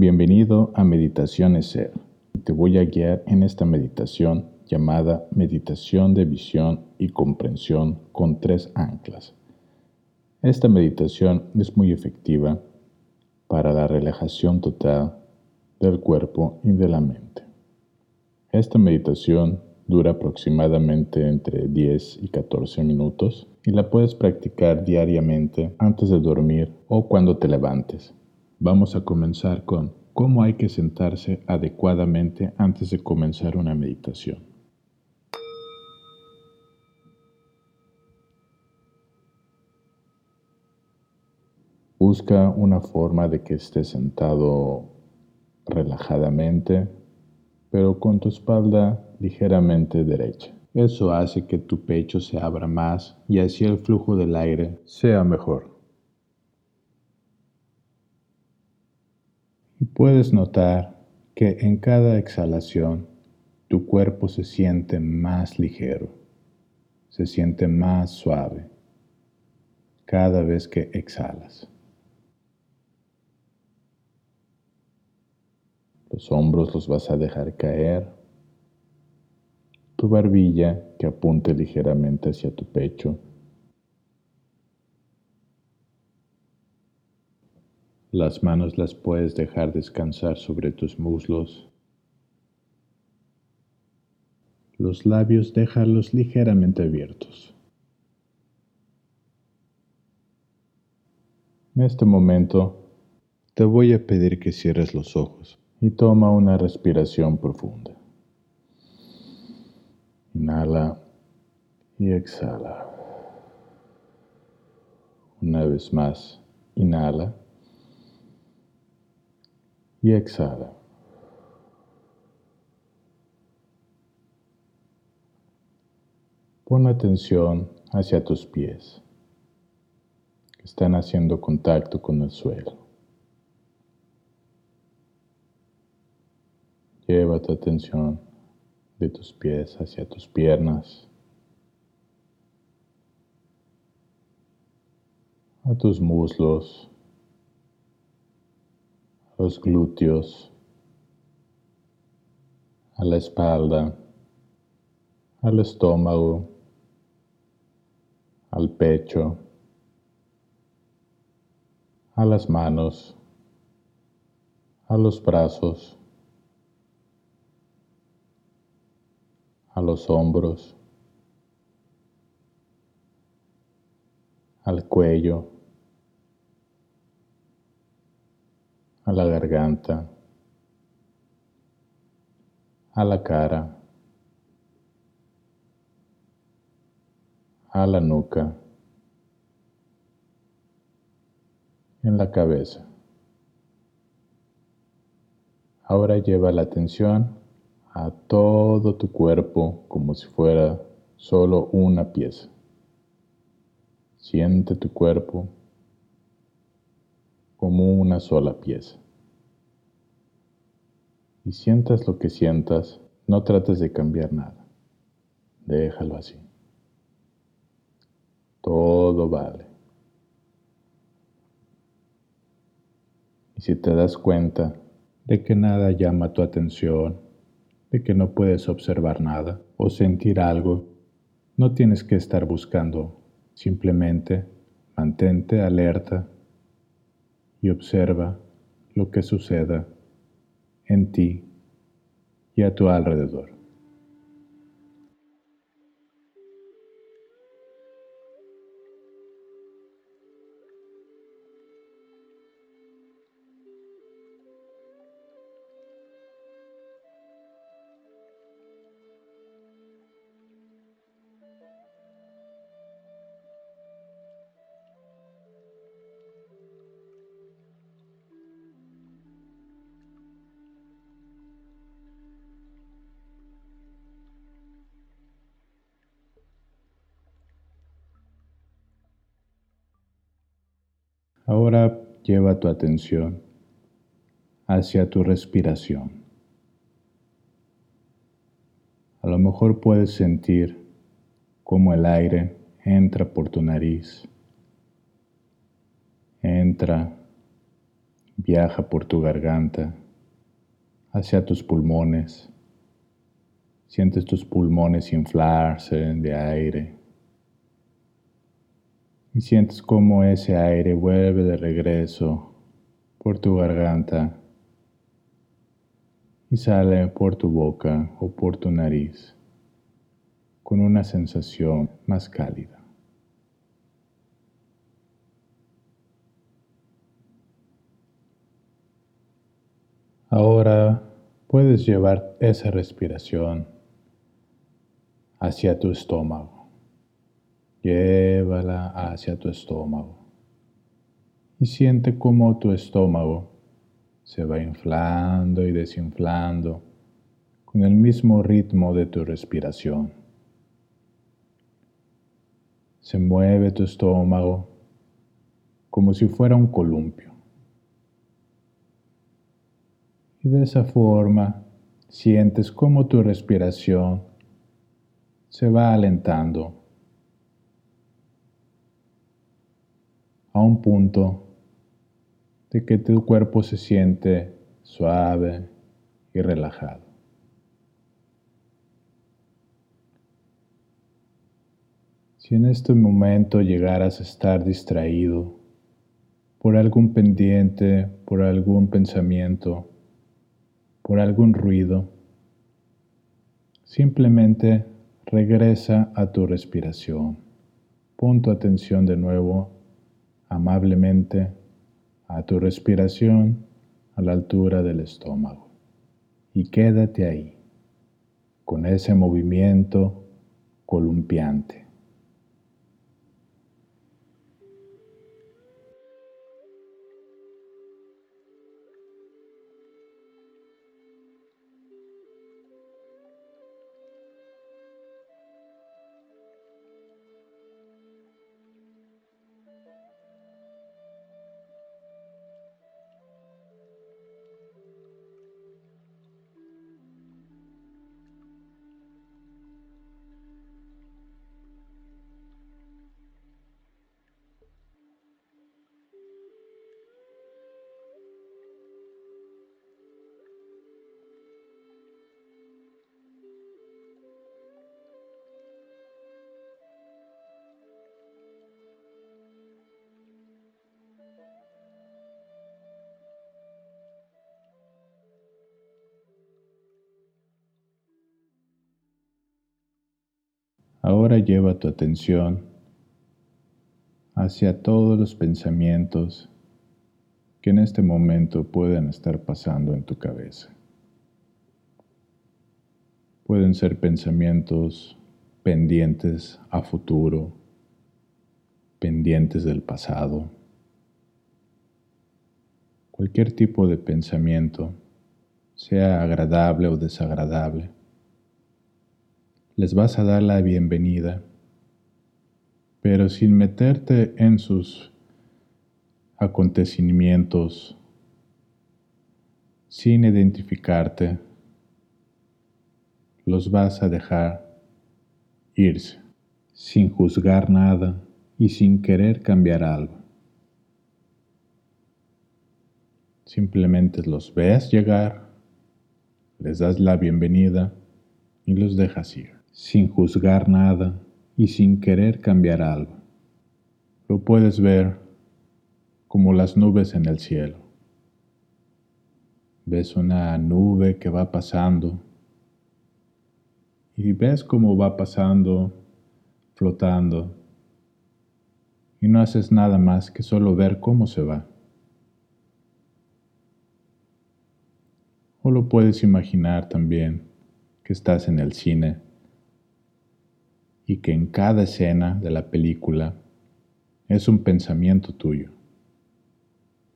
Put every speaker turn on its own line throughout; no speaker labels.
Bienvenido a Meditaciones Ser. Te voy a guiar en esta meditación llamada Meditación de Visión y Comprensión con tres anclas. Esta meditación es muy efectiva para la relajación total del cuerpo y de la mente. Esta meditación dura aproximadamente entre 10 y 14 minutos y la puedes practicar diariamente antes de dormir o cuando te levantes. Vamos a comenzar con cómo hay que sentarse adecuadamente antes de comenzar una meditación. Busca una forma de que estés sentado relajadamente, pero con tu espalda ligeramente derecha. Eso hace que tu pecho se abra más y así el flujo del aire sea mejor. Y puedes notar que en cada exhalación tu cuerpo se siente más ligero, se siente más suave cada vez que exhalas. Los hombros los vas a dejar caer. Tu barbilla que apunte ligeramente hacia tu pecho. Las manos las puedes dejar descansar sobre tus muslos. Los labios déjalos ligeramente abiertos. En este momento te voy a pedir que cierres los ojos y toma una respiración profunda. Inhala y exhala. Una vez más, inhala y exhala. Pon atención hacia tus pies que están haciendo contacto con el suelo. Lleva tu atención de tus pies hacia tus piernas, a tus muslos, los glúteos, a la espalda, al estómago, al pecho, a las manos, a los brazos, a los hombros, al cuello, a la garganta, a la cara, a la nuca, en la cabeza. Ahora lleva la atención a todo tu cuerpo como si fuera solo una pieza. Siente tu cuerpo como una sola pieza. Y sientas lo que sientas, no trates de cambiar nada. Déjalo así. Todo vale. Y si te das cuenta de que nada llama tu atención, de que no puedes observar nada o sentir algo, no tienes que estar buscando, simplemente mantente alerta y observa lo que suceda en ti y a tu alrededor. Ahora lleva tu atención hacia tu respiración. A lo mejor puedes sentir cómo el aire entra por tu nariz, entra Viaja por tu garganta hacia tus pulmones. Sientes tus pulmones inflarse de aire. Y sientes cómo ese aire vuelve de regreso por tu garganta y sale por tu boca o por tu nariz con una sensación más cálida. Ahora puedes llevar esa respiración hacia tu estómago. Llévala hacia tu estómago. Y siente cómo tu estómago se va inflando y desinflando con el mismo ritmo de tu respiración. Se mueve tu estómago como si fuera un columpio. Y de esa forma sientes cómo tu respiración se va alentando a un punto de que tu cuerpo se siente suave y relajado. Si en este momento llegaras a estar distraído por algún pendiente, por algún pensamiento, por algún ruido, simplemente regresa a tu respiración. Pon tu atención de nuevo amablemente a tu respiración a la altura del estómago y quédate ahí con ese movimiento columpiante. Ahora lleva tu atención hacia todos los pensamientos que en este momento pueden estar pasando en tu cabeza. Pueden ser pensamientos pendientes a futuro, pendientes del pasado, cualquier tipo de pensamiento, sea agradable o desagradable les vas a dar la bienvenida, pero sin meterte en sus acontecimientos, sin identificarte, los vas a dejar irse, sin juzgar nada y sin querer cambiar algo. Simplemente los ves llegar, les das la bienvenida y los dejas ir sin juzgar nada y sin querer cambiar algo. Lo puedes ver como las nubes en el cielo. Ves una nube que va pasando y ves cómo va pasando, flotando, y no haces nada más que solo ver cómo se va. O lo puedes imaginar también que estás en el cine y que en cada escena de la película es un pensamiento tuyo.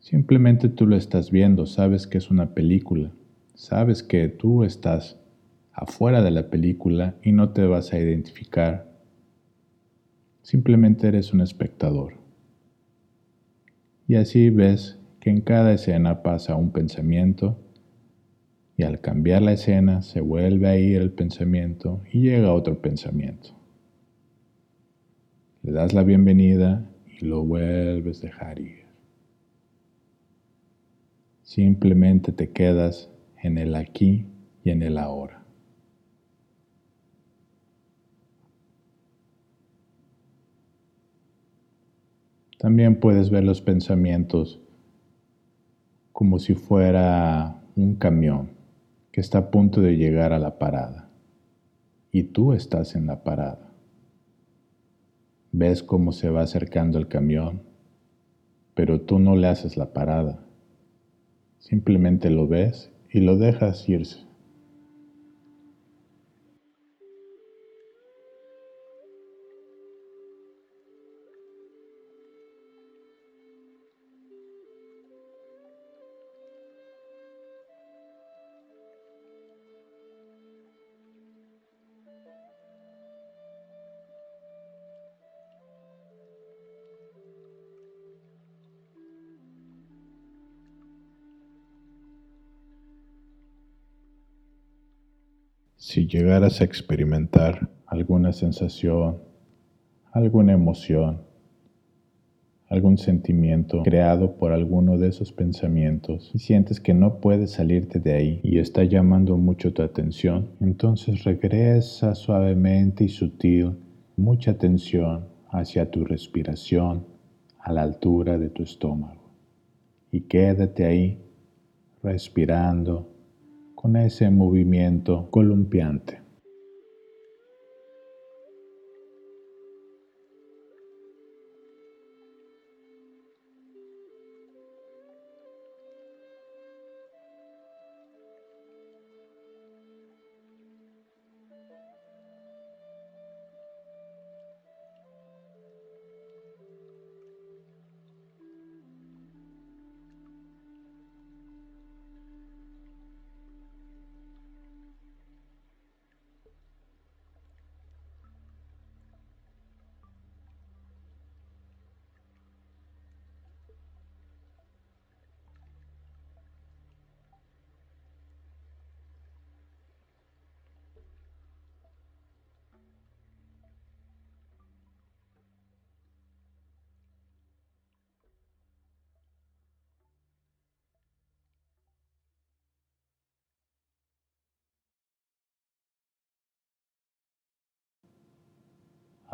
Simplemente tú lo estás viendo, sabes que es una película, sabes que tú estás afuera de la película y no te vas a identificar. Simplemente eres un espectador. Y así ves que en cada escena pasa un pensamiento y al cambiar la escena se vuelve a ir el pensamiento y llega otro pensamiento le das la bienvenida y lo vuelves a dejar ir. Simplemente te quedas en el aquí y en el ahora. También puedes ver los pensamientos como si fuera un camión que está a punto de llegar a la parada y tú estás en la parada. Ves cómo se va acercando el camión, pero tú no le haces la parada. Simplemente lo ves y lo dejas irse. Si llegaras a experimentar alguna sensación, alguna emoción, algún sentimiento creado por alguno de esos pensamientos y sientes que no puedes salirte de ahí y está llamando mucho tu atención, entonces regresa suavemente y sutil mucha atención hacia tu respiración a la altura de tu estómago. Y quédate ahí respirando con ese movimiento columpiante.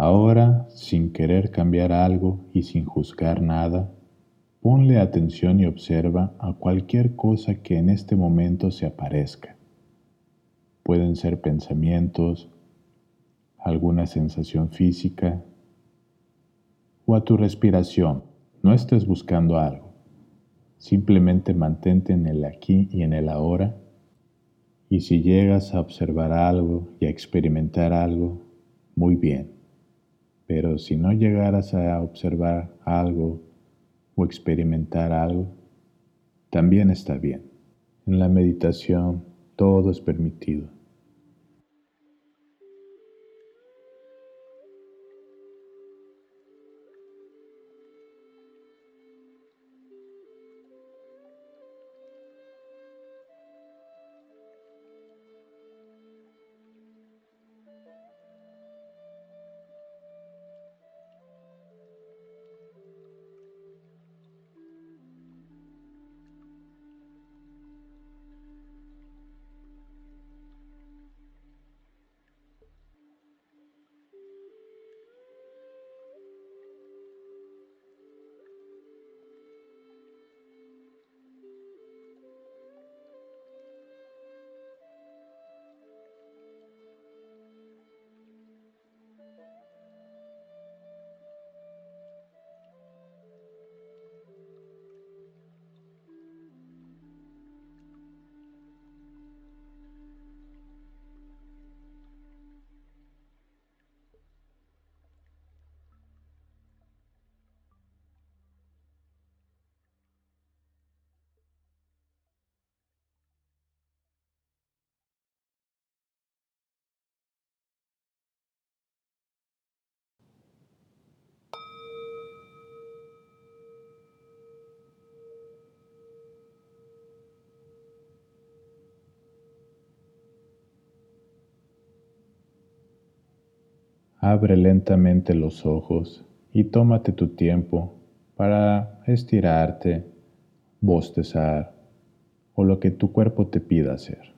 Ahora, sin querer cambiar algo y sin juzgar nada, ponle atención y observa a cualquier cosa que en este momento se aparezca. Pueden ser pensamientos, alguna sensación física o a tu respiración. No estés buscando algo. Simplemente mantente en el aquí y en el ahora. Y si llegas a observar algo y a experimentar algo, muy bien. Pero si no llegaras a observar algo o experimentar algo, también está bien. En la meditación todo es permitido. Abre lentamente los ojos y tómate tu tiempo para estirarte, bostezar o lo que tu cuerpo te pida hacer.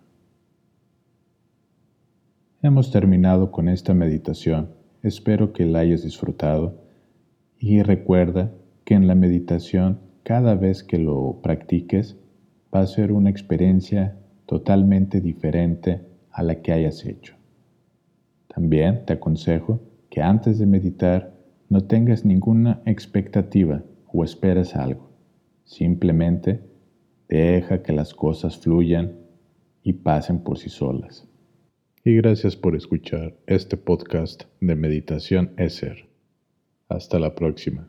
Hemos terminado con esta meditación. Espero que la hayas disfrutado y recuerda que en la meditación cada vez que lo practiques va a ser una experiencia totalmente diferente a la que hayas hecho. También te aconsejo que antes de meditar no tengas ninguna expectativa o esperes algo. Simplemente deja que las cosas fluyan y pasen por sí solas. Y gracias por escuchar este podcast de Meditación Eser. Hasta la próxima.